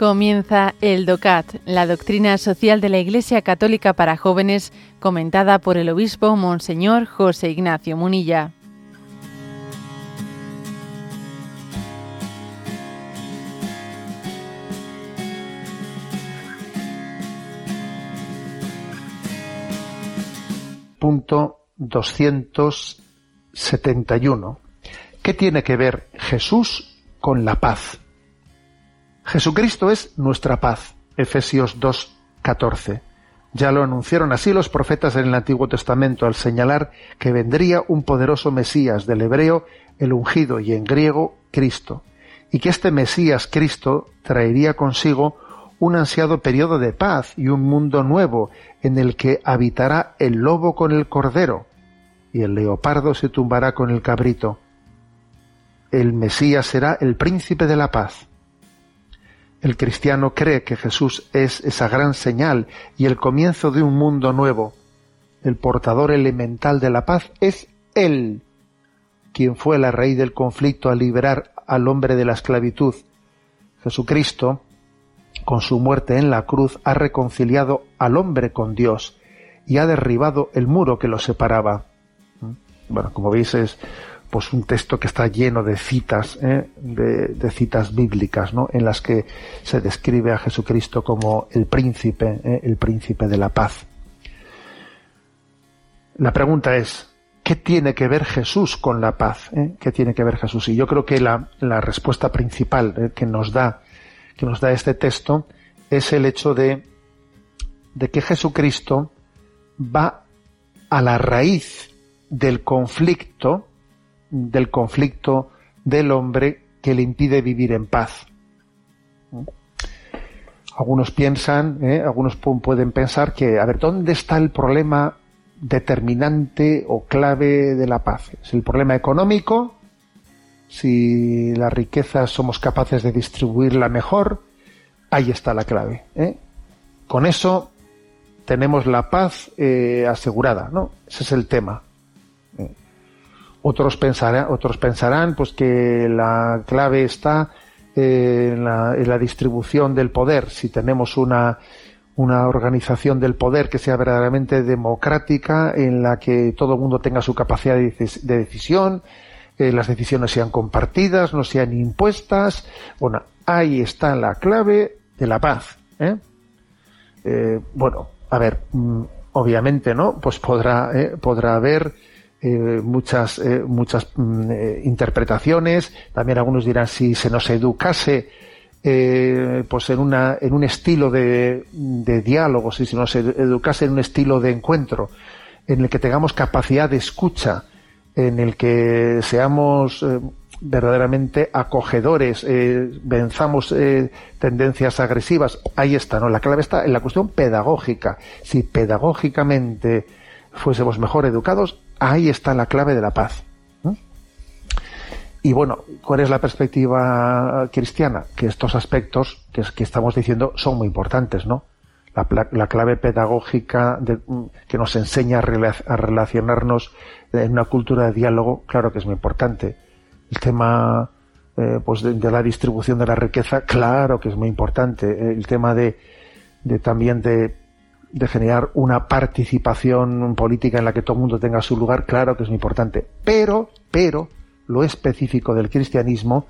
Comienza el DOCAT, la doctrina social de la Iglesia Católica para jóvenes, comentada por el obispo Monseñor José Ignacio Munilla. Punto 271. ¿Qué tiene que ver Jesús con la paz? Jesucristo es nuestra paz. Efesios 2, 14. Ya lo anunciaron así los profetas en el Antiguo Testamento al señalar que vendría un poderoso Mesías del hebreo, el ungido, y en griego, Cristo, y que este Mesías Cristo traería consigo un ansiado periodo de paz y un mundo nuevo en el que habitará el lobo con el cordero y el leopardo se tumbará con el cabrito. El Mesías será el príncipe de la paz. El cristiano cree que Jesús es esa gran señal y el comienzo de un mundo nuevo. El portador elemental de la paz es Él, quien fue la raíz del conflicto al liberar al hombre de la esclavitud. Jesucristo, con su muerte en la cruz, ha reconciliado al hombre con Dios y ha derribado el muro que lo separaba. ¿Mm? Bueno, como veis es pues un texto que está lleno de citas, ¿eh? de, citas bíblicas, ¿no? En las que se describe a Jesucristo como el príncipe, ¿eh? el príncipe de la paz. La pregunta es, ¿qué tiene que ver Jesús con la paz? ¿Eh? ¿Qué tiene que ver Jesús? Y yo creo que la, la respuesta principal que nos da, que nos da este texto, es el hecho de, de que Jesucristo va a la raíz del conflicto del conflicto del hombre que le impide vivir en paz. Algunos piensan, ¿eh? algunos pueden pensar que, a ver, ¿dónde está el problema determinante o clave de la paz? ¿Es el problema económico? Si la riqueza somos capaces de distribuirla mejor, ahí está la clave. ¿eh? Con eso tenemos la paz eh, asegurada, ¿no? Ese es el tema. Otros pensarán, otros pensarán pues que la clave está eh, en, la, distribución del poder. Si tenemos una, una organización del poder que sea verdaderamente democrática, en la que todo el mundo tenga su capacidad de, decisión, eh, las decisiones sean compartidas, no sean impuestas. Bueno, ahí está la clave de la paz. ¿eh? bueno, a ver, mm, obviamente, ¿no? Pues podrá, podrá haber eh, muchas, eh, muchas mm, eh, interpretaciones. También algunos dirán si se nos educase pues en, una, en un estilo de, de diálogo, si se nos educase en un estilo de encuentro, en el que tengamos capacidad de escucha, en el que seamos verdaderamente acogedores, venzamos tendencias agresivas. Ahí está, ¿no? La clave está en la cuestión pedagógica. Si pedagógicamente fuésemos mejor educados, ahí está la clave de la paz. Y bueno, ¿cuál es la perspectiva cristiana? Que estos aspectos que, estamos diciendo son muy importantes, ¿no? La, clave pedagógica que nos enseña a, relacionarnos en una cultura de diálogo, claro que es muy importante. El tema eh, pues de, la distribución de la riqueza, claro que es muy importante. El tema de también de de generar una participación política en la que todo el mundo tenga su lugar, claro que es muy importante. Pero, pero, lo específico del cristianismo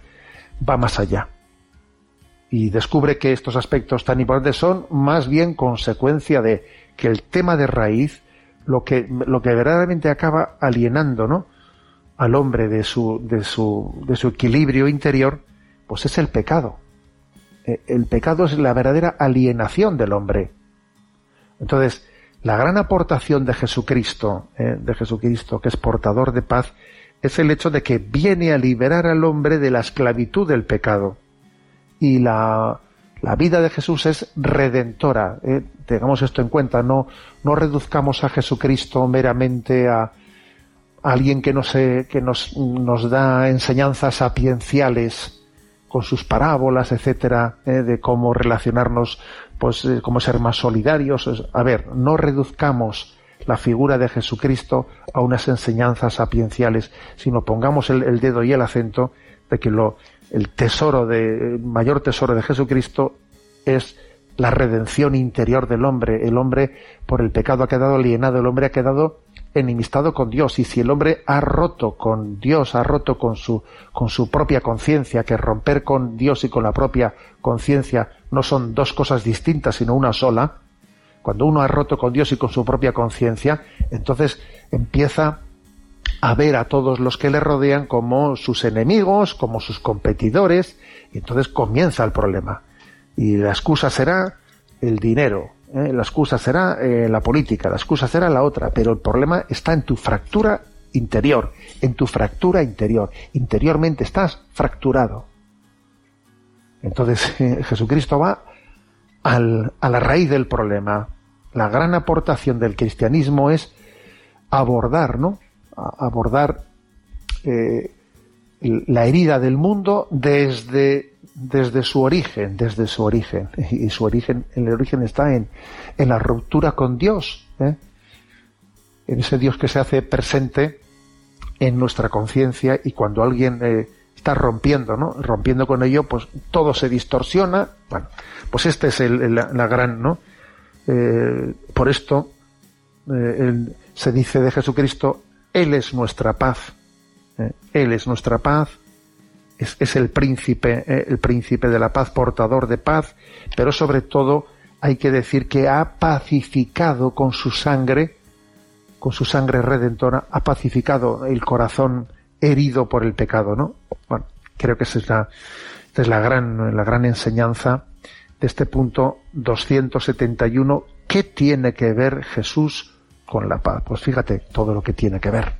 va más allá. Y descubre que estos aspectos tan importantes son más bien consecuencia de que el tema de raíz, lo que, lo que verdaderamente acaba alienando, ¿no? al hombre de su, de su, de su equilibrio interior, pues es el pecado. Eh, el pecado es la verdadera alienación del hombre entonces, la gran aportación de Jesucristo, eh, de Jesucristo, que es portador de paz, es el hecho de que viene a liberar al hombre de la esclavitud del pecado. Y la, la vida de Jesús es redentora. Eh, tengamos esto en cuenta, no, no reduzcamos a Jesucristo meramente a, alguien que, nos, que nos, nos da enseñanzas sapienciales con sus parábolas, etcétera, eh, de cómo relacionarnos pues eh, como ser más solidarios. A ver, no reduzcamos la figura de Jesucristo a unas enseñanzas sapienciales, sino pongamos el, dedo y el acento de que lo, el tesoro de, el mayor tesoro de Jesucristo es la redención interior del hombre. El hombre, por el pecado, ha quedado alienado, el hombre ha quedado enemistado con Dios. Y si el hombre ha roto con Dios, ha roto con su, con su propia conciencia, que romper con Dios y con la propia conciencia no son dos cosas distintas, sino una sola, cuando uno ha roto con Dios y con su propia conciencia, entonces empieza a ver a todos los que le rodean como sus enemigos, como sus competidores, y entonces comienza el problema. Y la excusa será el dinero, ¿eh? la excusa será eh, la política, la excusa será la otra, pero el problema está en tu fractura interior, en tu fractura interior. Interiormente estás fracturado. Entonces Jesucristo va al, a la raíz del problema. La gran aportación del cristianismo es abordar, ¿no? abordar eh, la herida del mundo desde, desde su origen, desde su origen. Y su origen, el origen está en, en la ruptura con Dios, ¿eh? en ese Dios que se hace presente en nuestra conciencia y cuando alguien eh, está rompiendo. Rompiendo con ello, pues todo se distorsiona. Bueno, pues este es la, gran, ¿no? Eh, por esto se dice de Jesucristo, Él es nuestra paz. Él es nuestra paz, es, el príncipe, eh, el príncipe de la paz, portador de paz, pero sobre todo hay que decir que ha pacificado con su sangre, con su sangre redentora, ha pacificado el corazón herido por el pecado, ¿no? Bueno, creo que esa es la, es la gran, la gran enseñanza de este punto 271. ¿Qué tiene que ver Jesús con la paz? Pues fíjate todo lo que tiene que ver.